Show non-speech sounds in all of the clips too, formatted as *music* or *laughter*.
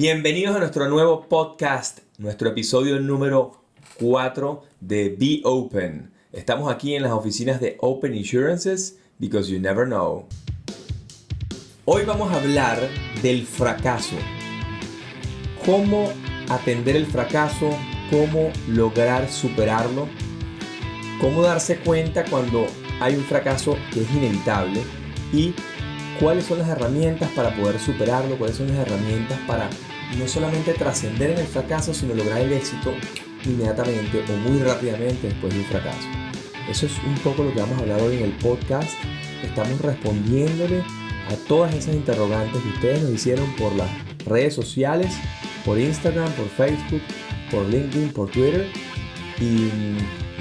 Bienvenidos a nuestro nuevo podcast, nuestro episodio número 4 de Be Open. Estamos aquí en las oficinas de Open Insurances because you never know. Hoy vamos a hablar del fracaso. Cómo atender el fracaso, cómo lograr superarlo, cómo darse cuenta cuando hay un fracaso que es inevitable y cuáles son las herramientas para poder superarlo, cuáles son las herramientas para no solamente trascender en el fracaso, sino lograr el éxito inmediatamente o muy rápidamente después de un fracaso. Eso es un poco lo que vamos a hablar hoy en el podcast. Estamos respondiéndole a todas esas interrogantes que ustedes nos hicieron por las redes sociales, por Instagram, por Facebook, por LinkedIn, por Twitter. Y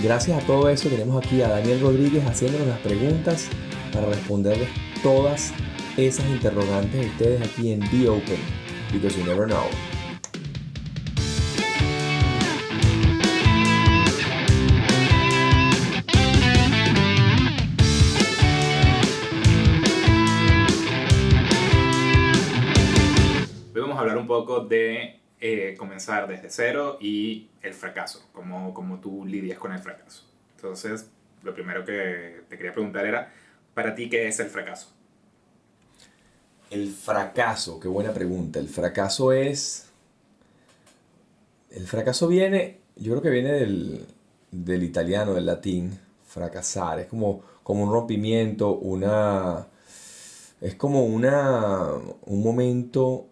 gracias a todo eso tenemos aquí a Daniel Rodríguez haciéndonos las preguntas para responderles todas esas interrogantes de ustedes aquí en Be Open, because you never know. Hoy vamos a hablar un poco de eh, comenzar desde cero y el fracaso, cómo, cómo tú lidias con el fracaso. Entonces, lo primero que te quería preguntar era, para ti, ¿qué es el fracaso? El fracaso, qué buena pregunta. El fracaso es... El fracaso viene, yo creo que viene del, del italiano, del latín, fracasar. Es como, como un rompimiento, una... Es como una, un momento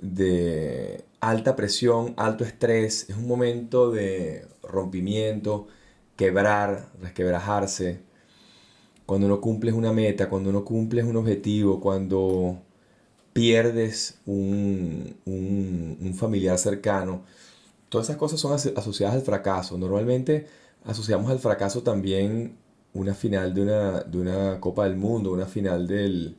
de alta presión, alto estrés. Es un momento de rompimiento, quebrar, resquebrajarse. Cuando no cumples una meta, cuando no cumples un objetivo, cuando pierdes un, un, familiar cercano. Todas esas cosas son asociadas al fracaso. Normalmente asociamos al fracaso también una final de una, de una Copa del Mundo, una final del,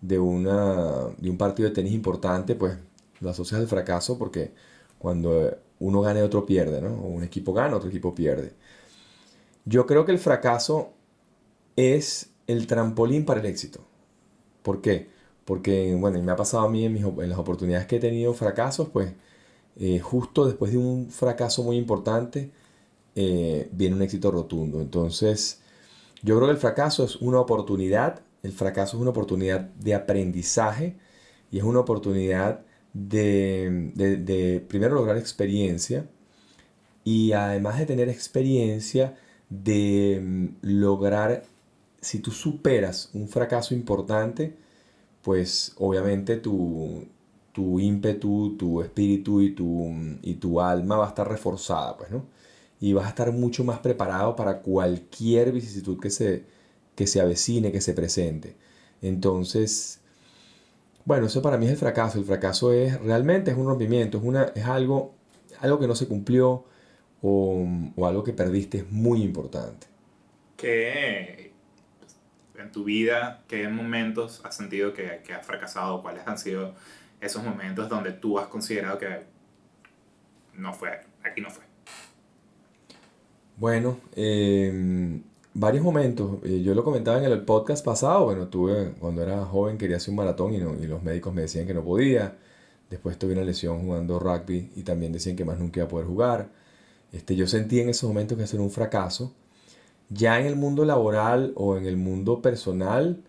de, una, de un partido de tenis importante, pues lo asocias al fracaso porque cuando uno gana y otro pierde, ¿no? Un equipo gana, otro equipo pierde. Yo creo que el fracaso es el trampolín para el éxito. ¿Por qué? Porque, bueno, me ha pasado a mí en, las oportunidades que he tenido fracasos, pues eh, justo después de un fracaso muy importante, eh, viene un éxito rotundo. Entonces, yo creo que el fracaso es una oportunidad, el fracaso es una oportunidad de aprendizaje y es una oportunidad de, de primero lograr experiencia y además de tener experiencia, de mm, lograr, si tú superas un fracaso importante, pues obviamente tu, ímpetu, tu espíritu y tu, y tu alma va a estar reforzada, pues, ¿no? Y vas a estar mucho más preparado para cualquier vicisitud que se, que se avecine, que se presente. Entonces, bueno, eso para mí es el fracaso. El fracaso es realmente es un rompimiento, es, una, es algo, algo que no se cumplió o, o algo que perdiste, es muy importante. ¿Qué, en tu vida, qué momentos has sentido que, que has fracasado? ¿Cuáles han sido esos momentos donde tú has considerado que no fue, aquí no fue? Bueno, em, varios momentos. Eh, yo lo comentaba en el podcast pasado. Bueno, tuve, cuando era joven quería hacer un maratón y, los médicos me decían que no podía. Después tuve una lesión jugando rugby y también decían que más nunca iba a poder jugar. Este, yo sentí en esos momentos que era un fracaso. Ya en el mundo laboral o en el mundo personal,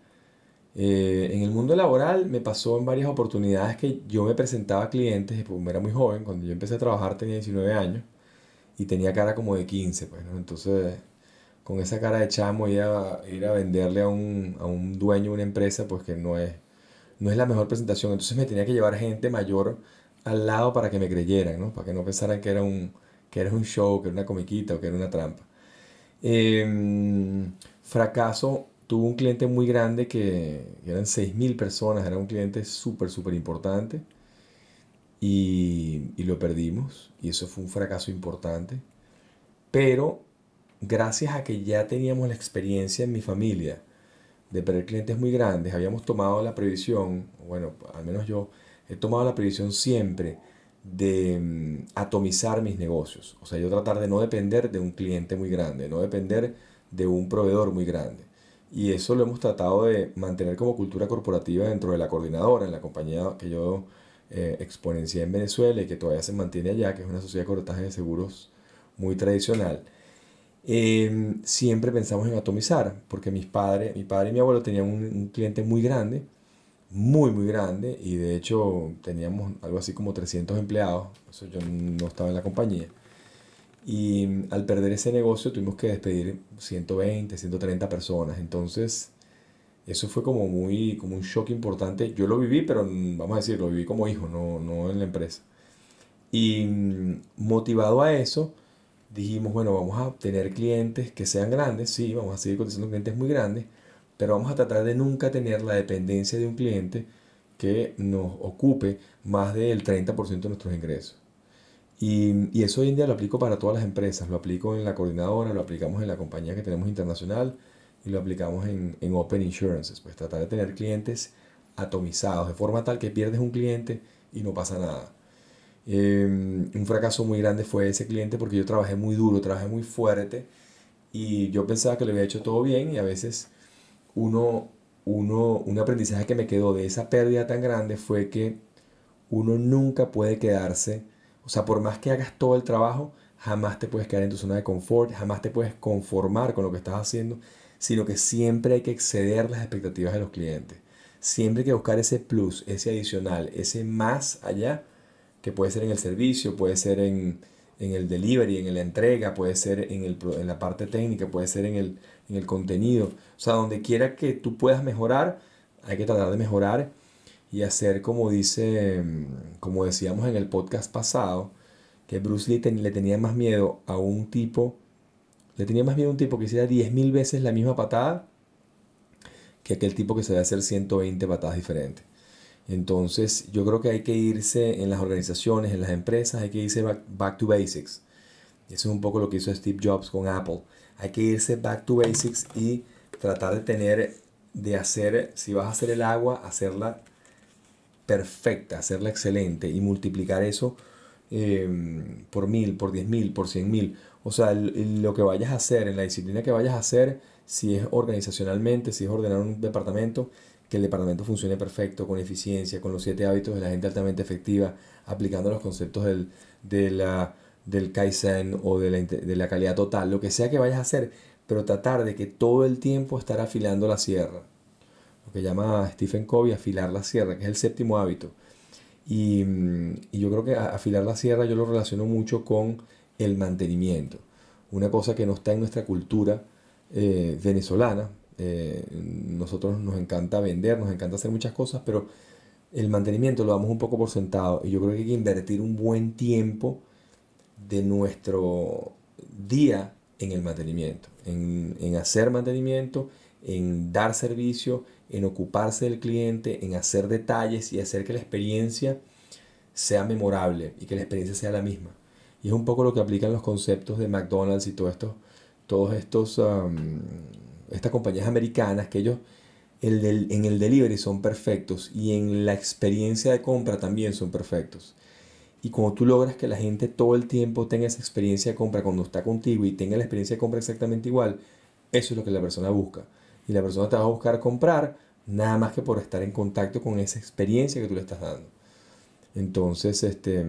eh, en el mundo laboral me pasó en varias oportunidades que yo me presentaba a clientes, pues era muy joven, cuando yo empecé a trabajar tenía 19 años y tenía cara como de 15, pues, Entonces, con esa cara de chamo ir a, ir a venderle a un, a un dueño de una empresa, pues que no es, no es la mejor presentación. Entonces me tenía que llevar gente mayor al lado para que me creyeran, ¿no? Para que no pensaran que era un, que era un show, que era una comiquita o que era una trampa. Em, fracaso, tuvo un cliente muy grande que eran 6.000 personas, era un cliente súper, súper importante y, y lo perdimos y eso fue un fracaso importante. Pero gracias a que ya teníamos la experiencia en mi familia de perder clientes muy grandes, habíamos tomado la previsión, bueno, al menos yo he tomado la previsión siempre de mm, atomizar mis negocios. O sea, yo tratar de no depender de un cliente muy grande, no depender de un proveedor muy grande. Y eso lo hemos tratado de mantener como cultura corporativa dentro de la coordinadora, en la compañía que yo eh, Exponencia en Venezuela y que todavía se mantiene allá, que es una sociedad de corretaje de seguros muy tradicional, em, siempre pensamos en atomizar, porque mis padres, mi padre y mi abuelo tenían un cliente muy grande, muy, muy grande, y de hecho teníamos algo así como 300 empleados, eso yo no estaba en la compañía. Y al perder ese negocio tuvimos que despedir 120, 130 personas. Entonces, eso fue como muy, como un shock importante. Yo lo viví, pero vamos a decir, lo viví como hijo, no, no en la empresa. Y mm, motivado a eso, dijimos, bueno, vamos a tener clientes que sean grandes, sí, vamos a seguir cotizando clientes muy grandes, pero vamos a tratar de nunca tener la dependencia de un cliente que nos ocupe más del 30% de nuestros ingresos. Y, y, eso hoy en día lo aplico para todas las empresas, lo aplico en la coordinadora, lo aplicamos en la compañía que tenemos internacional y lo aplicamos en, en Open Insurances, pues tratar de tener clientes atomizados, de forma tal que pierdes un cliente y no pasa nada. Eh, un fracaso muy grande fue ese cliente porque yo trabajé muy duro, trabajé muy fuerte y yo pensaba que lo había hecho todo bien y a veces uno, uno, un aprendizaje que me quedó de esa pérdida tan grande fue que uno nunca puede quedarse o sea, por más que hagas todo el trabajo, jamás te puedes quedar en tu zona de confort, jamás te puedes conformar con lo que estás haciendo, sino que siempre hay que exceder las expectativas de los clientes. Siempre hay que buscar ese plus, ese adicional, ese más allá, que puede ser en el servicio, puede ser en, el delivery, en la entrega, puede ser en, el, en la parte técnica, puede ser en el, en el contenido. O sea, donde quiera que tú puedas mejorar, hay que tratar de mejorar y hacer como dice, como decíamos en el podcast pasado, que Bruce Lee le tenía más miedo a un tipo, le tenía más miedo a un tipo que hiciera 10.000 veces la misma patada que aquel tipo que se a hacer 120 patadas diferentes. Entonces yo creo que hay que irse en las organizaciones, en las empresas, hay que irse back, back to basics. Eso es un poco lo que hizo Steve Jobs con Apple. Hay que irse back to basics y tratar de tener, de hacer, si vas a hacer el agua, hacerla perfecta, hacerla excelente y multiplicar eso em, por mil, por diez mil, por cien mil. O sea, lo que vayas a hacer, en la disciplina que vayas a hacer, si es organizacionalmente, si es ordenar un departamento, que el departamento funcione perfecto, con eficiencia, con los siete hábitos de la gente altamente efectiva, aplicando los conceptos del, de la, del Kaizen o de la, de la calidad total, lo que sea que vayas a hacer, pero tratar de que todo el tiempo estar afilando la sierra lo que llama Stephen Covey afilar la sierra, que es el séptimo hábito. Y, y, yo creo que afilar la sierra yo lo relaciono mucho con el mantenimiento. Una cosa que no está en nuestra cultura eh, venezolana. Eh, nosotros nos encanta vender, nos encanta hacer muchas cosas, pero el mantenimiento lo damos un poco por sentado. Y yo creo que hay que invertir un buen tiempo de nuestro día en el mantenimiento, en, en hacer mantenimiento, en dar servicio, en ocuparse del cliente, en hacer detalles y hacer que la experiencia sea memorable y que la experiencia sea la misma. Y es un poco lo que aplican los conceptos de McDonald's y todo esto, todos estos, estas compañías americanas que ellos el en el delivery son perfectos y en la experiencia de compra también son perfectos. Y cuando tú logras que la gente todo el tiempo tenga esa experiencia de compra cuando está contigo y tenga la experiencia de compra exactamente igual, eso es lo que la persona busca y la persona te va a buscar comprar nada más que por estar en contacto con esa experiencia que tú le estás dando. Entonces, este,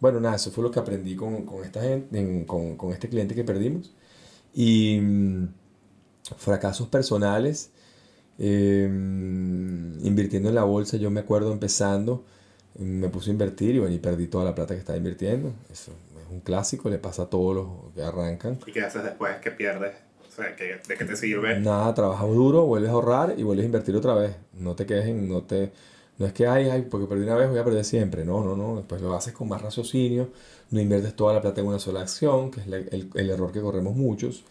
bueno, nada, eso fue lo que aprendí con, con esta gente, con, con, este cliente que perdimos. Y mm, fracasos personales, em, invirtiendo en la bolsa, yo me acuerdo empezando, me puse a invertir y bueno, y perdí toda la plata que estaba invirtiendo. Eso es un clásico, le pasa a todos los que arrancan. ¿Y qué haces después que pierdes? ¿de qué te sirve? Nada, trabajas duro, vuelves a ahorrar y vuelves a invertir otra vez. No te quedes en, no te... No es que, ay, ay, porque perdí una vez voy a perder siempre. No, no, no. Después lo haces con más raciocinio. No inviertes toda la plata en una sola acción, que es el, el, error que corremos muchos.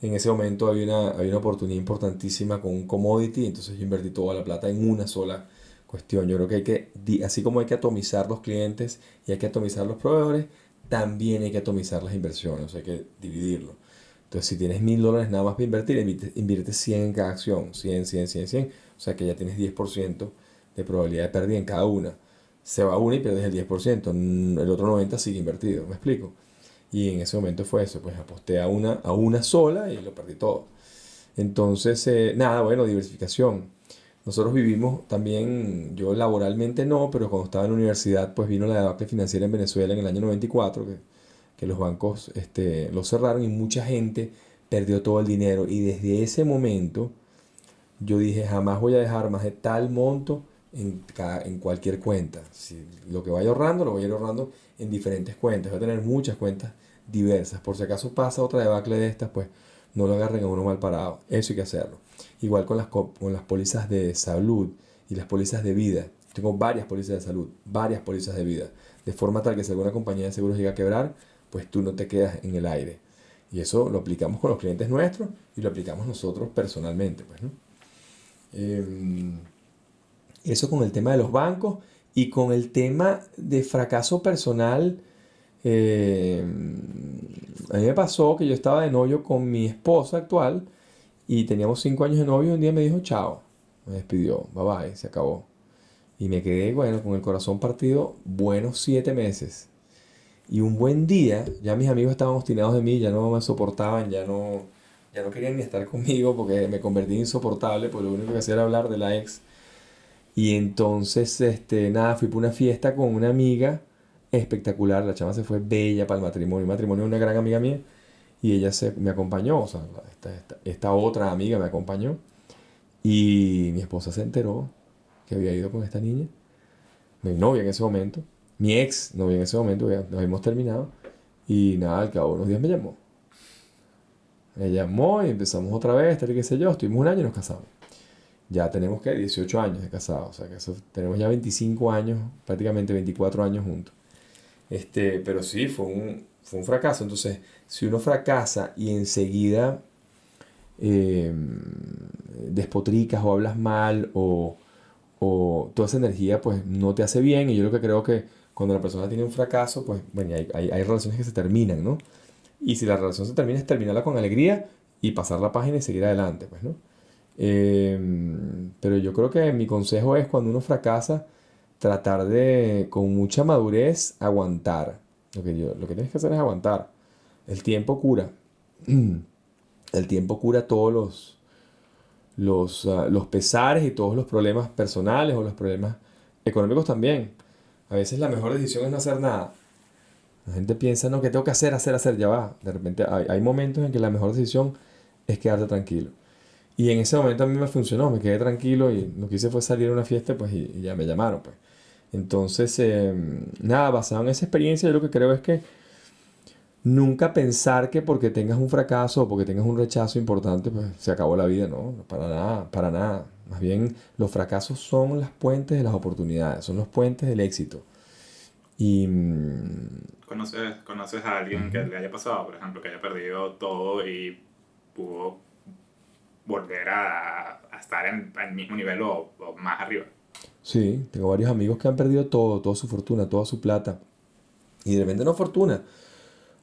En ese momento había una, había una oportunidad importantísima con un commodity, entonces yo invertí toda la plata en una sola cuestión. Yo creo que hay que, así como hay que atomizar los clientes y hay que atomizar los proveedores, también hay que atomizar las inversiones, o sea, hay que dividirlo. Entonces, si tienes mil dólares nada más para invertir, invierte 100 en cada acción, 100, 100, 100, 100. O sea que ya tienes 10% de probabilidad de pérdida en cada una. Se va una y pierdes el 10%, el otro 90% sigue invertido, ¿me explico? Y en ese momento fue eso, pues aposté a una, a una sola y lo perdí todo. Entonces, eh, nada, bueno, diversificación. nosotros vivimos también, yo laboralmente no, pero cuando estaba en la universidad, pues vino la debacle financiera en Venezuela en el año 94, que, que los bancos este, los cerraron y mucha gente perdió todo el dinero. Y desde ese momento yo dije, jamás voy a dejar más de tal monto en, en cualquier cuenta. Si lo que vaya ahorrando, lo voy a ir ahorrando en diferentes cuentas. Voy a tener muchas cuentas diversas. Por si acaso pasa otra debacle de estas, pues no lo agarren a uno mal parado. Eso hay que hacerlo. Igual con las, con las pólizas de salud y las pólizas de vida. Tengo varias pólizas de salud, varias pólizas de vida. De forma tal que si alguna compañía de seguros llega a quebrar, pues tú no te quedas en el aire. Y eso lo aplicamos con los clientes nuestros y lo aplicamos nosotros personalmente. Pues, ¿no? Em, eso con el tema de los bancos y con el tema de fracaso personal. Em, a mí me pasó que yo estaba de novio con mi esposa actual y teníamos cinco años de novio y un día me dijo chao. Me despidió, bye bye, se acabó. Y me quedé, bueno, con el corazón partido buenos siete meses. Y un buen día, ya mis amigos estaban obstinados de mí, ya no me soportaban, ya no, ya no querían ni estar conmigo porque me convertí insoportable, porque lo único que hacía era hablar de la ex. Y entonces, este, nada, fui por una fiesta con una amiga espectacular, la chama se fue bella para el matrimonio, el matrimonio de una gran amiga mía, y ella se, me acompañó, o sea, esta, esta otra amiga me acompañó, y mi esposa se enteró que había ido con esta niña, mi novia en ese momento, mi ex novia en ese momento, ya nos habíamos terminado, y nada, al cabo de unos días me llamó. Me llamó y empezamos otra vez, tal y qué sé yo, estuvimos un año y nos casamos. Ya tenemos que 18 años de casados, o sea que eso, tenemos ya 25 años, prácticamente 24 años juntos. Este, pero sí, fue un, fue un fracaso. Entonces, si uno fracasa y enseguida eh, despotricas o hablas mal o, o, toda esa energía pues no te hace bien y yo lo que creo que cuando la persona tiene un fracaso pues bueno, hay, hay, hay relaciones que se terminan, ¿no? Y si la relación se termina es terminarla con alegría y pasar la página y seguir adelante, pues, ¿no? Eh, pero yo creo que mi consejo es cuando uno fracasa, tratar de, con mucha madurez, aguantar. Lo que, yo, lo que tienes que hacer es aguantar. El tiempo cura. *clears throat* El tiempo cura todos los, los, ah, los pesares y todos los problemas personales o los problemas económicos también. A veces la mejor decisión es no hacer nada. La gente piensa, no, que tengo que hacer, hacer, hacer, ya va. De repente hay, hay momentos en que la mejor decisión es quedarte tranquilo. Y en ese momento a mí me funcionó, me quedé tranquilo y lo que hice fue salir a una fiesta pues, y, ya me llamaron. Pues. Entonces, em, nada, basado en esa experiencia, yo lo que creo es que nunca pensar que porque tengas un fracaso o porque tengas un rechazo importante, pues se acabó la vida, no, para nada, para nada. Más bien, los fracasos son las puentes de las oportunidades, son los puentes del éxito. Y... Mm, ¿Conoces, ¿Conoces a alguien que le haya pasado, por ejemplo, que haya perdido todo y pudo volver a, estar en, el mismo nivel o, o, más arriba? Sí, tengo varios amigos que han perdido todo, toda su fortuna, toda su plata. Y de repente no fortuna,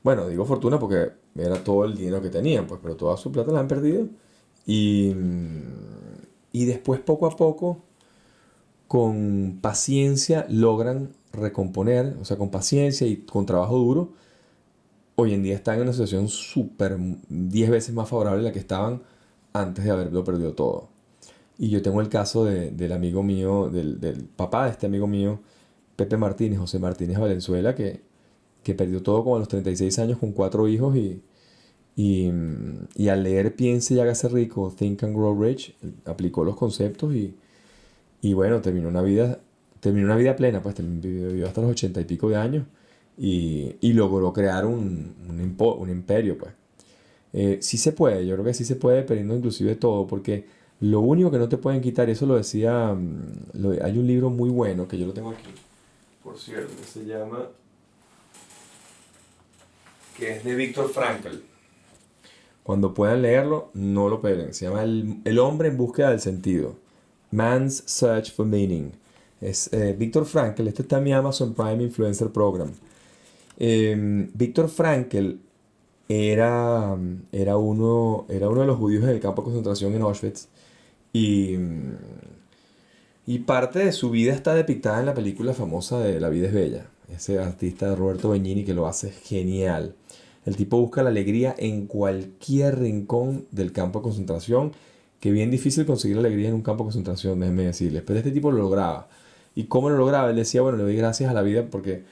bueno, digo fortuna porque era todo el dinero que tenían, pues, pero toda su plata la han perdido. Y, y después, poco a poco, con paciencia, logran recomponer, o sea, con paciencia y con trabajo duro, hoy en día están en una situación súper, 10 veces más favorable a la que estaban antes de haberlo perdido todo. Y yo tengo el caso de, del amigo mío, del, del, papá de este amigo mío, Pepe Martínez, José Martínez Valenzuela, que que perdió todo como a los 36 años con cuatro hijos y, y, y, al leer Piense y hágase rico, Think and Grow Rich, aplicó los conceptos y, y bueno, terminó una vida, terminó una vida plena, pues vivió hasta los 80 y pico de años y, y logró crear un, un, un imperio, pues. Eh, sí se puede, yo creo que sí se puede, perdiendo inclusive todo, porque lo único que no te pueden quitar, eso lo decía, mm, hay un libro muy bueno que yo lo tengo aquí, por cierto, que se llama que es de Víctor Frankl. Cuando puedan leerlo, no lo peguen. Se llama El, hombre en búsqueda del sentido. Man's Search for Meaning. Es eh, Víctor Frankl. Este está en mi Amazon Prime Influencer Program. Eh, Víctor Frankl era, era, uno, era uno de los judíos en el campo de concentración en Auschwitz. Y, y parte de su vida está depictada en la película famosa de La vida es bella. Ese artista Roberto Benigni que lo hace genial. El tipo busca la alegría en cualquier rincón del campo de concentración, que bien difícil conseguir alegría en un campo de concentración, déjenme decirles. Pero este tipo lo lograba. ¿Y cómo lo lograba? Él decía, bueno, le doy gracias a la vida porque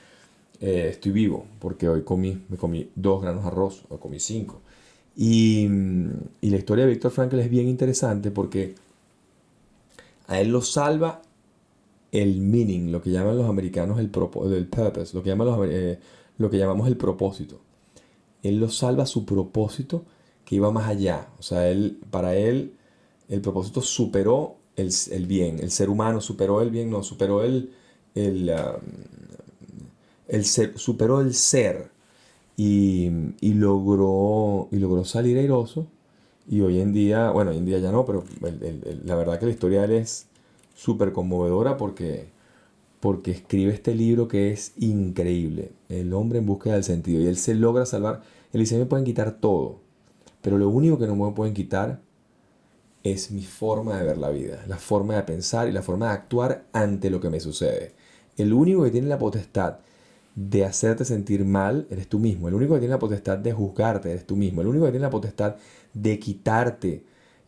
eh, estoy vivo, porque hoy comí, me comí dos granos de arroz, o comí cinco. Y, y la historia de Víctor Frankl es bien interesante porque a él lo salva el meaning, lo que llaman los americanos el, el purpose, lo que, llaman los, eh, lo que llamamos el propósito. Él lo salva su propósito que iba más allá. O sea, él, para él el propósito superó el, el bien, el ser humano superó el bien, no, superó el, el, um, el ser, superó el ser y, y, logró, y logró salir airoso. Y hoy en día, bueno, hoy en día ya no, pero la verdad que la historia es súper conmovedora porque, porque escribe este libro que es increíble. El hombre en búsqueda del sentido. Y él se logra salvar. Él dice, me pueden quitar todo. Pero lo único que no me pueden quitar es mi forma de ver la vida, la forma de pensar y la forma de actuar ante lo que me sucede. El único que tiene la potestad de hacerte sentir mal eres tú mismo. El único que tiene la potestad de juzgarte eres tú mismo. El único que tiene la potestad de quitarte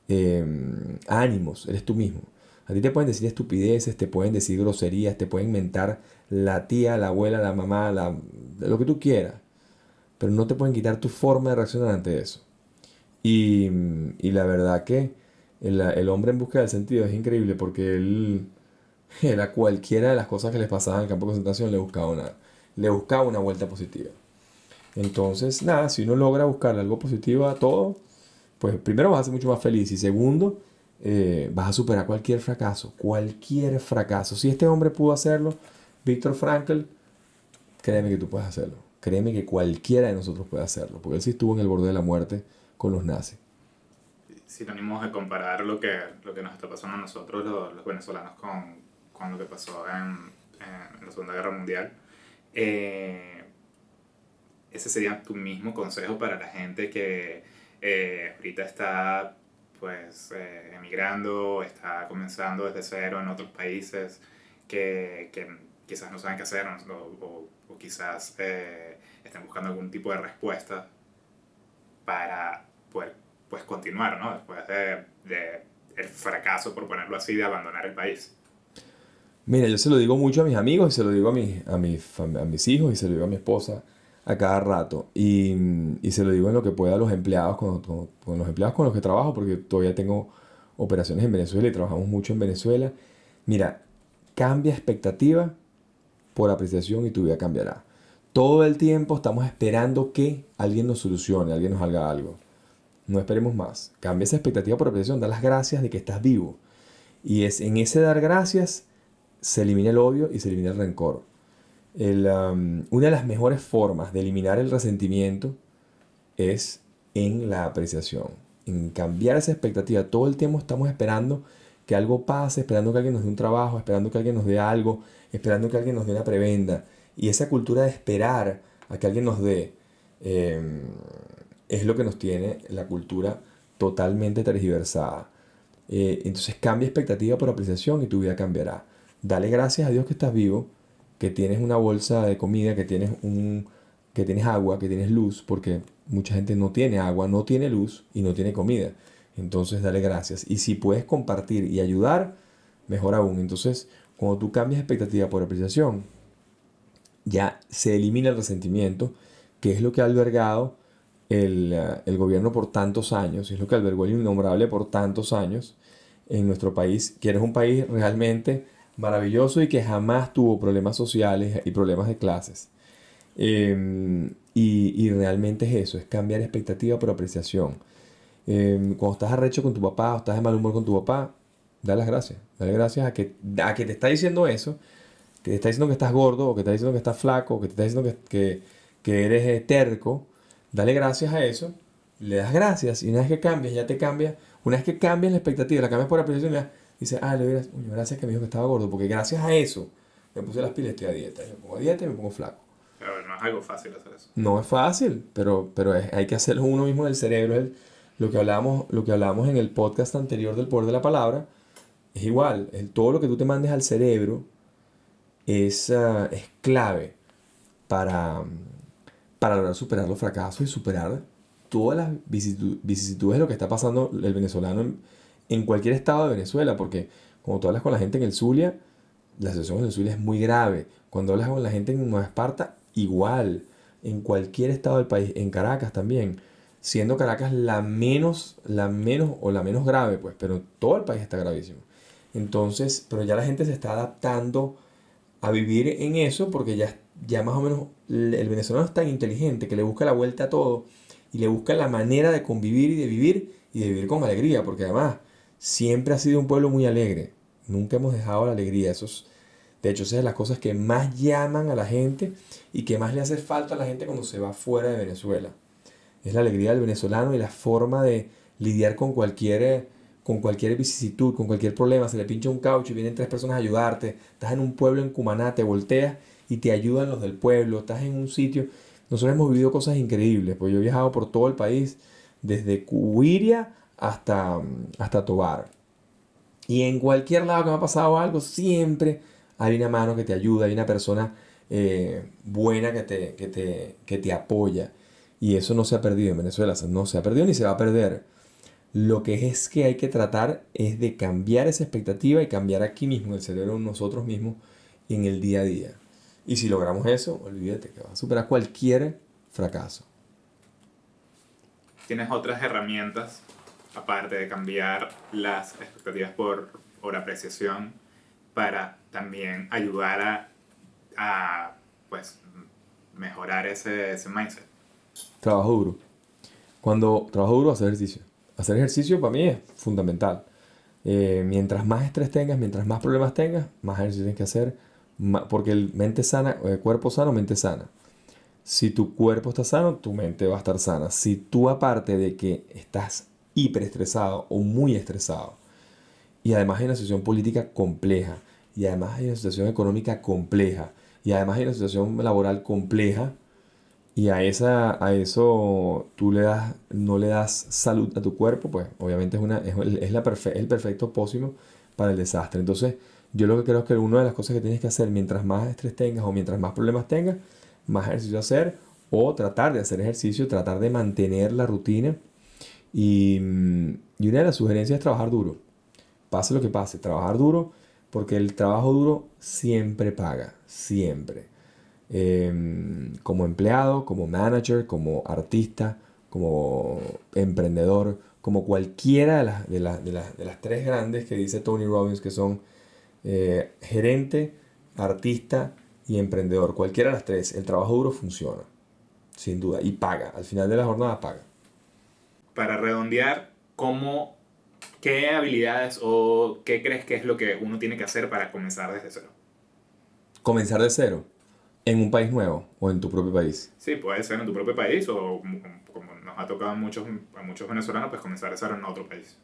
em, ánimos eres tú mismo. A ti te pueden decir estupideces, te pueden decir groserías, te pueden mentar la tía, la abuela, la mamá, la, lo que tú quieras. Pero no te pueden quitar tu forma de reaccionar ante eso. Y, y la verdad que el, el, hombre en busca del sentido es increíble porque él, *laughs* cualquiera de las cosas que le pasaban en el campo de concentración le buscaba una, le buscaba una vuelta positiva. Entonces, nada, si uno logra buscarle algo positivo a todo, pues primero vas a ser mucho más feliz y segundo, eh, vas a superar cualquier fracaso, cualquier fracaso. Si este hombre pudo hacerlo, Víctor Frankl, créeme que tú puedes hacerlo. Créeme que cualquiera de nosotros puede hacerlo, porque él sí estuvo en el borde de la muerte con los nazis. Sinónimos de comparar lo que, lo que nos está pasando a nosotros, los, los venezolanos, con, con, lo que pasó en, en, la Segunda Guerra Mundial. Eh, ese sería tu mismo consejo para la gente que eh, ahorita está pues eh, emigrando, está comenzando desde cero en otros países que, que quizás no saben qué hacer o, o, quizás estén buscando algún tipo de respuesta para poder pues, continuar, ¿no? Después de, de el fracaso, por ponerlo así, de abandonar el país. Mira, yo se lo digo mucho a mis amigos y se lo digo a, mis, a, mis, a mis hijos y se lo digo a mi esposa a cada rato. Y, y, se lo digo en lo que pueda a los empleados, con, con, los empleados con los que trabajo, porque todavía tengo operaciones en Venezuela y trabajamos mucho en Venezuela. Mira, cambia expectativa por apreciación y tu vida cambiará. Todo el tiempo estamos esperando que alguien nos solucione, alguien nos haga algo. No esperemos más. Cambia esa expectativa por apreciación. Da las gracias de que estás vivo. Y es en ese dar gracias se elimina el odio y se elimina el rencor. Una de las mejores formas de eliminar el resentimiento es en la apreciación, en cambiar esa expectativa. Todo el tiempo estamos esperando que algo pase, esperando que alguien nos dé un trabajo, esperando que alguien nos dé algo, esperando que alguien nos dé una prebenda. Y esa cultura de esperar a que alguien nos dé em, es lo que nos tiene la cultura totalmente tergiversada. Eh, entonces cambia expectativa por apreciación y tu vida cambiará. Dale gracias a Dios que estás vivo que tienes una bolsa de comida, que tienes, un, que tienes agua, que tienes luz, porque mucha gente no tiene agua, no tiene luz y no tiene comida. Entonces dale gracias. Y si puedes compartir y ayudar, mejor aún. Entonces, cuando tú cambias expectativa por apreciación, ya se elimina el resentimiento, que es lo que ha albergado el, eh, el gobierno por tantos años, es lo que albergó el innombrable por tantos años en nuestro país, que eres un país realmente maravilloso y que jamás tuvo problemas sociales y problemas de clases. Em, y, realmente es eso, es cambiar expectativa por apreciación. Em, cuando estás arrecho con tu papá o estás de mal humor con tu papá, dale las gracias. Dale gracias a que, a que te está diciendo eso, que te está diciendo que estás gordo, o que te está diciendo que estás flaco, o que te está diciendo que, que, eres eh, terco. Dale gracias a eso, le das gracias y una vez que cambias, ya te cambia. Una vez que cambias la expectativa, la cambias por apreciación, ya dice, ah, le hubieras, gracias que me dijo que estaba gordo, porque gracias a eso me puse las pilas, estoy a dieta. me pongo a dieta y me pongo flaco. Pero no es algo fácil hacer eso. No es fácil, pero, pero hay que hacerlo uno mismo del cerebro. lo, que hablábamos, lo que hablábamos en el podcast anterior del poder de la palabra es igual. El, todo lo que tú te mandes al cerebro es, ah, es clave para, para lograr superar los fracasos y superar todas las vicisitudes de lo que está pasando el venezolano en, en cualquier estado de Venezuela, porque cuando tú hablas con la gente en el Zulia, la situación en el Zulia es muy grave. Cuando hablas con la gente en Nueva Esparta, igual. En cualquier estado del país, en Caracas también. Siendo Caracas la menos, la menos o la menos grave, pues, pero todo el país está gravísimo. Entonces, pero ya la gente se está adaptando a vivir en eso porque ya, ya más o menos el venezolano es tan inteligente que le busca la vuelta a todo y le busca la manera de convivir y de vivir y de vivir con alegría, porque además siempre ha sido un pueblo muy alegre. Nunca hemos dejado la alegría. Eso de hecho, esas son las cosas que más llaman a la gente y que más le hace falta a la gente cuando se va fuera de Venezuela. Es la alegría del venezolano y la forma de lidiar con cualquier, con cualquier vicisitud, con cualquier problema. Se le pincha un caucho y vienen tres personas a ayudarte. Estás en un pueblo en Cumaná, te volteas y te ayudan los del pueblo. Estás en un sitio. Nosotros hemos vivido cosas increíbles. Pues yo he viajado por todo el país, desde Cuiria hasta, hasta Tobar. Y en cualquier lado que me ha pasado algo, siempre hay una mano que te ayuda, hay una persona eh, buena que te, que, te, que te apoya. Y eso no se ha perdido en Venezuela, no se ha perdido ni se va a perder. Lo que es que hay que tratar es de cambiar esa expectativa y cambiar aquí mismo, en el cerebro nosotros mismos, en el día a día. Y si logramos eso, olvídate que va a superar cualquier fracaso. ¿Tienes otras herramientas, aparte de cambiar las expectativas por, por apreciación, para también ayudar a, a pues, mejorar ese, ese mindset? Trabajo duro. Cuando trabajo duro, hacer ejercicio. Hacer ejercicio para mí es fundamental. Eh, mientras más estrés tengas, mientras más problemas tengas, más ejercicio tienes que hacer. Porque el mente sana, el cuerpo sano, mente sana. Si tu cuerpo está sano, tu mente va a estar sana. Si tú aparte de que estás hiperestresado o muy estresado, y además hay una situación política compleja, y además hay una situación económica compleja, y además hay una situación laboral compleja, y a, esa, a eso tú le das, no le das salud a tu cuerpo, pues obviamente es, una, es, la el perfecto pósimo para el desastre. Entonces, yo lo que creo es que una de las cosas que tienes que hacer mientras más estrés tengas o mientras más problemas tengas, más ejercicio hacer o tratar de hacer ejercicio, tratar de mantener la rutina. Y, mm, y una de las sugerencias es trabajar duro. Pase lo que pase, trabajar duro porque el trabajo duro siempre paga, siempre. Em, como empleado, como manager, como artista, como emprendedor, como cualquiera de las, de, de, las tres grandes que dice Tony Robbins, que son eh, gerente, artista y emprendedor. Cualquiera de las tres, el trabajo duro funciona, sin duda, y paga. Al final de la jornada paga. Para redondear, ¿cómo ¿Qué habilidades o qué crees que es lo que uno tiene que hacer para comenzar desde cero? Comenzar de cero. ¿En un país nuevo o en tu propio país? Sí, puede ser en tu propio país o como nos ha tocado a muchos, a muchos venezolanos, pues comenzar de cero en otro país.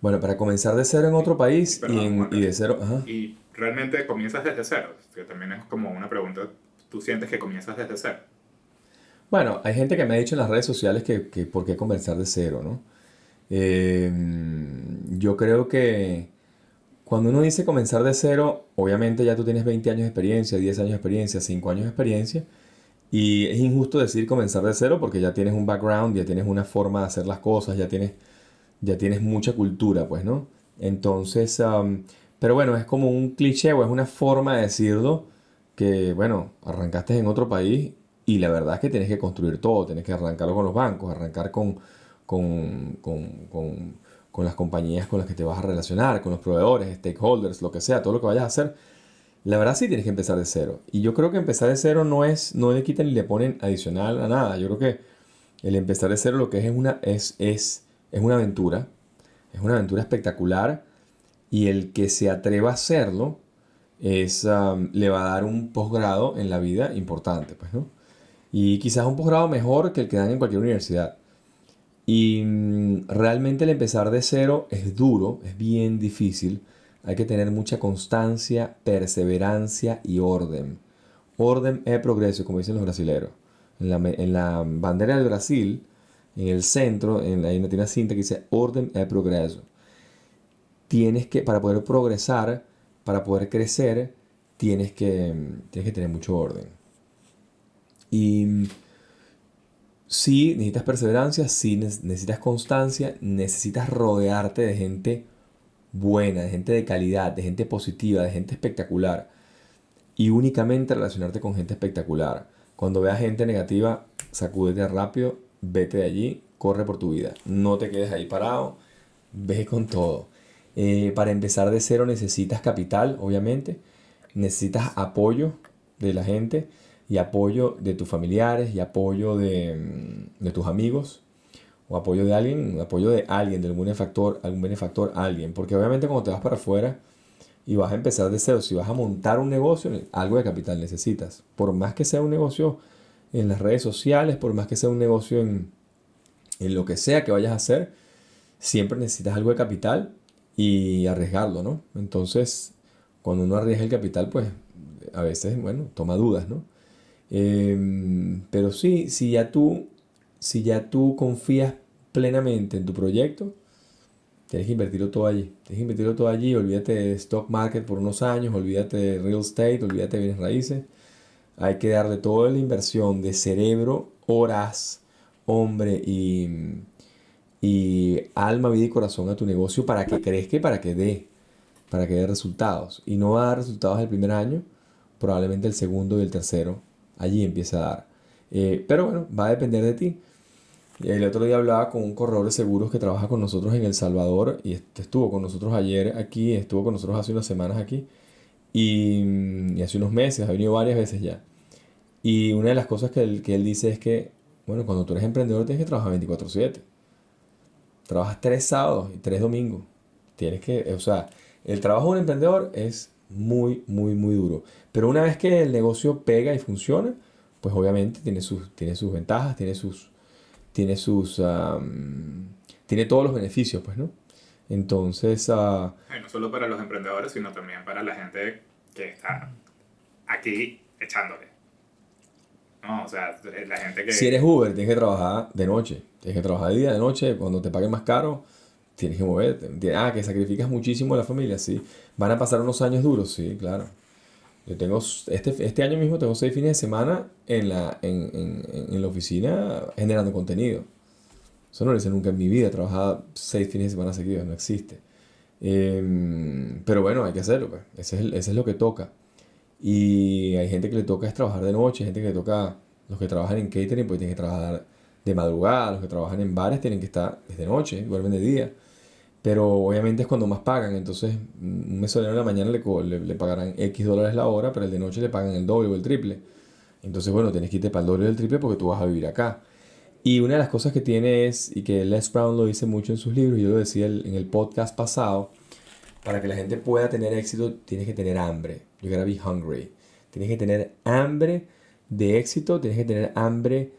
Bueno, para comenzar de cero en otro país y, de cero... Y realmente comienzas desde cero, que también es como una pregunta, ¿tú sientes que comienzas desde cero? Bueno, hay gente que me ha dicho en las redes sociales que, que por qué comenzar de cero, ¿no? Em, yo creo que cuando uno dice comenzar de cero, obviamente ya tú tienes 20 años de experiencia, 10 años de experiencia, 5 años de experiencia, y es injusto decir comenzar de cero porque ya tienes un background, ya tienes una forma de hacer las cosas, ya tienes, ya tienes mucha cultura, pues, ¿no? Entonces, pero bueno, es como un cliché o es una forma de decirlo que, bueno, arrancaste en otro país y la verdad es que tienes que construir todo, tienes que arrancarlo con los bancos, arrancar con con, con, con, con, las compañías con las que te vas a relacionar, con los proveedores, stakeholders, lo que sea, todo lo que vayas a hacer. La verdad sí tienes que empezar de cero. Y yo creo que empezar de cero no es, no le quitan ni le ponen adicional a nada. Yo creo que el empezar de cero lo que es una, es, es, es una aventura. Es una aventura espectacular. Y el que se atreva a hacerlo es, um, le va a dar un posgrado en la vida importante, pues, ¿no? Y quizás un posgrado mejor que el que dan en cualquier universidad. Y mm, realmente el empezar de cero es duro, es bien difícil. Hay que tener mucha constancia, perseverancia y orden. Orden es progreso, como dicen los brasileños. En la, en la bandera del Brasil, en el centro, en la, hay una cinta que dice orden es progreso. Tienes que, para poder progresar, para poder crecer, tienes que, tienes que tener mucho orden. Y sí necesitas perseverancia, sí necesitas constancia, necesitas rodearte de gente buena, de gente de calidad, de gente positiva, de gente espectacular. Y únicamente relacionarte con gente espectacular. Cuando veas gente negativa, sacúdete rápido, vete de allí, corre por tu vida. No te quedes ahí parado, ve con todo. Eh, para empezar de cero necesitas capital, obviamente. Necesitas apoyo de la gente y apoyo de tus familiares y apoyo de, mm, de tus amigos o apoyo de alguien, apoyo de alguien, de algún benefactor, algún benefactor, alguien. Porque obviamente cuando te vas para afuera y vas a empezar de cero, si vas a montar un negocio, algo de capital necesitas. Por más que sea un negocio en las redes sociales, por más que sea un negocio en, en lo que sea que vayas a hacer, siempre necesitas algo de capital y arriesgarlo, ¿no? Entonces, cuando uno arriesga el capital, pues a veces, bueno, toma dudas, ¿no? Em, pero sí, si ya tú, si ya tú confías plenamente en tu proyecto, tienes que invertirlo todo allí. Tienes que invertirlo todo allí, olvídate de stock market por unos años, olvídate de real estate, olvídate de bienes raíces. Hay que darle toda la inversión de cerebro, horas, hombre y, y alma, vida y corazón a tu negocio para que crezca para que dé, para que dé resultados. Y no va a dar resultados el primer año, probablemente el segundo y el tercero, allí empieza a dar. Eh, pero bueno, va a depender de ti. El otro día hablaba con un corredor de seguros que trabaja con nosotros en El Salvador y estuvo con nosotros ayer aquí, estuvo con nosotros hace unas semanas aquí y, y hace unos meses, ha venido varias veces ya. Y una de las cosas que él, que él dice es que, bueno, cuando tú eres emprendedor tienes que trabajar 24/7. Trabajas tres sábados y tres domingos. Tienes que, o sea, el trabajo de un emprendedor es muy, muy, muy duro. Pero una vez que el negocio pega y funciona, pues obviamente tiene sus, tiene sus ventajas, tiene sus, tiene sus, tiene todos los beneficios, pues, ¿no? Entonces... Uh, no solo para los emprendedores, sino también para la gente que está aquí echándole. No, o sea, la gente que... Si eres Uber, tienes que trabajar de noche. Tienes que trabajar de día, de noche. Cuando te paguen más caro, tienes que moverte. Ah, que sacrificas muchísimo a la familia, sí. Van a pasar unos años duros, sí, claro. Yo tengo, este, este año mismo tengo seis fines de semana en la, en, en, en la oficina generando contenido. Eso no lo hice nunca en mi vida, trabajar seis fines de semana seguidos, no existe. Em, pero bueno, hay que hacerlo, pues. Ese es, ese es lo que toca. Y hay gente que le toca es trabajar de noche, hay gente que le toca, los que trabajan en catering, pues tienen que trabajar de madrugada, los que trabajan en bares tienen que estar desde noche, duermen de día. Pero obviamente es cuando más pagan, entonces un mesonero en la mañana le, le, pagarán X dólares la hora, pero el de noche le pagan el doble o el triple. Entonces, bueno, tienes que irte para el doble o el triple porque tú vas a vivir acá. Y una de las cosas que tiene es, y que Les Brown lo dice mucho en sus libros, yo lo decía en el podcast pasado, para que la gente pueda tener éxito, tienes que tener hambre. You gotta be hungry. Tienes que tener hambre de éxito, tienes que tener hambre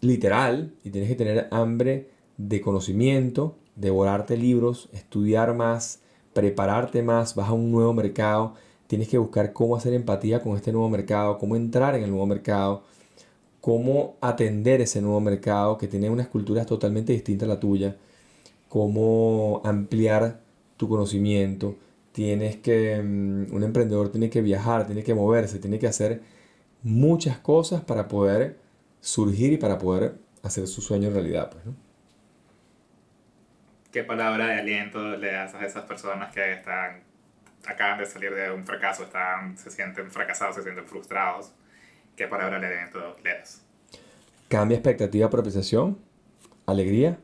literal y tienes que tener hambre de conocimiento, devorarte libros, estudiar más, prepararte más, vas a un nuevo mercado, tienes que buscar cómo hacer empatía con este nuevo mercado, cómo entrar en el nuevo mercado, cómo atender ese nuevo mercado que tiene unas culturas totalmente distintas a la tuya, cómo ampliar tu conocimiento, tienes que, mm, un emprendedor tiene que viajar, tiene que moverse, tiene que hacer muchas cosas para poder surgir y para poder hacer su sueño realidad, pues, ¿no? ¿Qué palabra de aliento le das a esas personas que están, acaban de salir de un fracaso, están, se sienten fracasados, se sienten frustrados? ¿Qué palabra de aliento le das? Cambia expectativa por apreciación, alegría,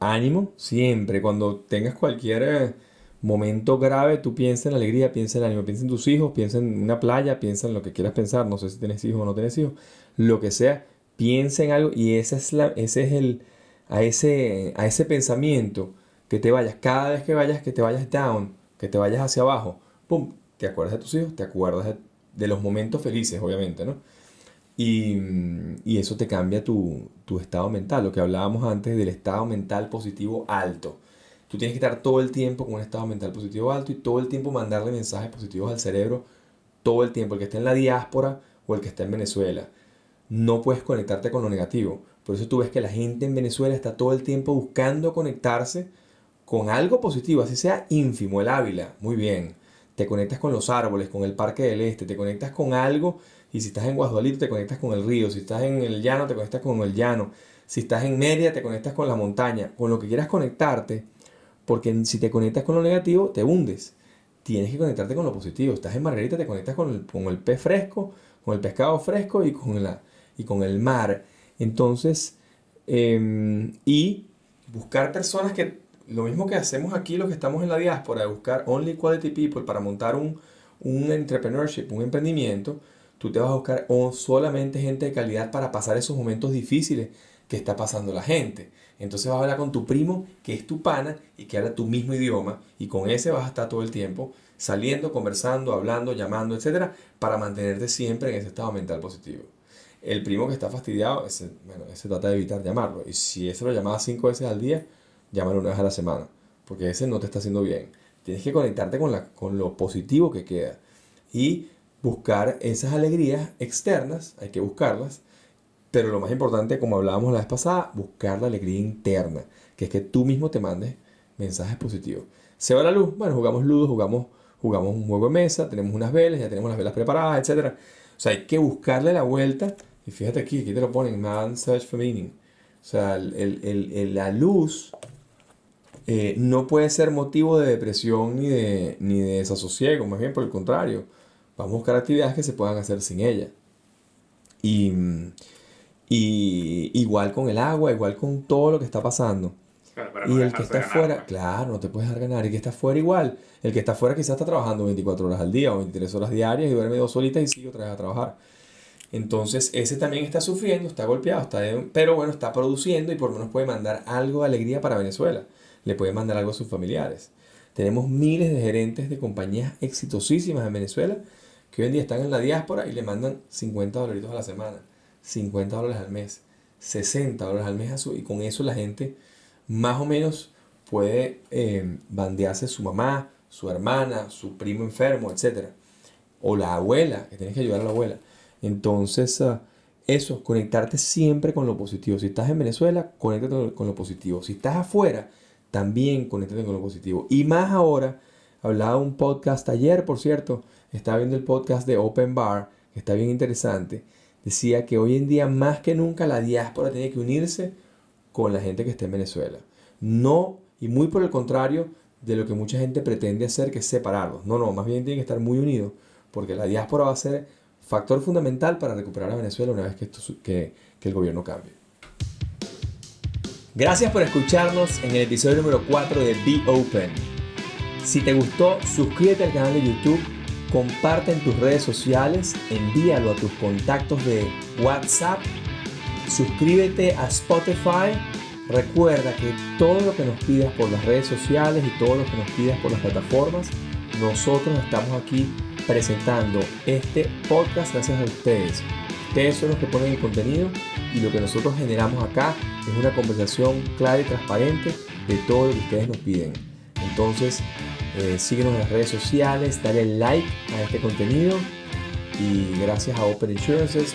ánimo, siempre. Cuando tengas cualquier eh, momento grave, tú piensa en alegría, piensa en ánimo, piensa en tus hijos, piensa en una playa, piensa en lo que quieras pensar. No sé si tienes hijos o no tienes hijos, lo que sea, piensa en algo y ese es, la, ese es el a ese, a ese pensamiento, que te vayas, cada vez que vayas, que te vayas down, que te vayas hacia abajo, ¡pum! Te acuerdas de tus hijos, te acuerdas de, los momentos felices, obviamente, ¿no? Y, y eso te cambia tu, tu, estado mental, lo que hablábamos antes del estado mental positivo alto. Tú tienes que estar todo el tiempo con un estado mental positivo alto y todo el tiempo mandarle mensajes positivos al cerebro, todo el tiempo, el que esté en la diáspora o el que esté en Venezuela. No puedes conectarte con lo negativo por eso tú ves que la gente en Venezuela está todo el tiempo buscando conectarse con algo positivo, así sea ínfimo, el Ávila, muy bien. Te conectas con los árboles, con el Parque del Este, te conectas con algo Y si estás en Guasdualito, te conectas con el río. Si estás en el llano, te conectas con el llano. Si estás en Mérida, te conectas con la montaña. Con lo que quieras conectarte, porque si te conectas con lo negativo, te hundes. Tienes que conectarte con lo positivo. Estás en Margarita, te conectas con el, con el pez fresco, con el pescado fresco y con, la, y con el mar. Entonces, em, y buscar personas que, lo mismo que hacemos aquí los que estamos en la diáspora, buscar only quality people para montar un, un entrepreneurship, un emprendimiento, tú te vas a buscar solamente gente de calidad para pasar esos momentos difíciles que está pasando la gente. Entonces vas a hablar con tu primo, que es tu pana y que habla tu mismo idioma, y con ese vas a estar todo el tiempo saliendo, conversando, hablando, llamando, etcétera, para mantenerte siempre en ese estado mental positivo. El primo que está fastidiado, ese, bueno, ese trata de evitar llamarlo. Y si ese lo llamaba cinco veces al día, llámalo una vez a la semana, porque ese no te está haciendo bien. Tienes que conectarte con, la, con lo positivo que queda. Y buscar esas alegrías externas, hay que buscarlas, pero lo más importante, como hablábamos la vez pasada, buscar la alegría interna, que es que tú mismo te mandes mensajes positivos. Se va la luz, bueno, jugamos ludo, jugamos, jugamos un juego de mesa, tenemos unas velas, ya tenemos las velas preparadas, etc. O sea, hay que buscarle la vuelta, y fíjate aquí, aquí te lo ponen, man search for meaning. O sea, el, la luz eh, no puede ser motivo de depresión ni de, ni de desasosiego, más bien por el contrario Vamos a buscar actividades que se puedan hacer sin ella. Y, igual con el agua, igual con todo lo que está pasando. y el que está afuera, pues. claro, no te puedes dejar ganar. Y el que está afuera igual. El que está afuera quizás está trabajando 24 horas al día o 23 horas diarias y duerme dos horitas y sigue otra vez a trabajar. Entonces ese también está sufriendo, está golpeado, está pero bueno, está produciendo y por lo menos puede mandar algo de alegría para Venezuela. Le puede mandar algo a sus familiares. Tenemos miles de gerentes de compañías exitosísimas en Venezuela que hoy en día están en la diáspora y le mandan 50 dolaritos a la semana, 50 dólares al mes, 60 dólares al mes a su, y con eso la gente más o menos puede eh, bandearse su mamá, su hermana, su primo enfermo, etc. O la abuela, que tienes que ayudar a la abuela. Entonces, ah, eso, conectarte siempre con lo positivo. Si estás en Venezuela, conéctate con lo positivo. Si estás afuera, también conéctate con lo positivo. Y más ahora, hablaba un podcast ayer, por cierto, estaba viendo el podcast de Open Bar, que está bien interesante, decía que hoy en día más que nunca la diáspora tiene que unirse con la gente que está en Venezuela. No, y muy por el contrario de lo que mucha gente pretende hacer, que es separarlos. No, no, más bien tienen que estar muy unidos, porque la diáspora va a ser factor fundamental para recuperar a Venezuela una vez que, esto, que, que el gobierno cambie. Gracias por escucharnos en el episodio número 4 de Be Open. Si te gustó, suscríbete al canal de YouTube comparte en tus redes sociales, envíalo a tus contactos de WhatsApp, suscríbete a Spotify. Recuerda que todo lo que nos pidas por las redes sociales y todo lo que nos pidas por las plataformas, nosotros estamos aquí presentando este podcast gracias a ustedes. Ustedes son los que ponen el contenido y lo que nosotros generamos acá es una conversación clara y transparente de todo lo que ustedes nos piden. Entonces, eh, síguenos en las redes sociales, dale like a este contenido y gracias a Open Insurances,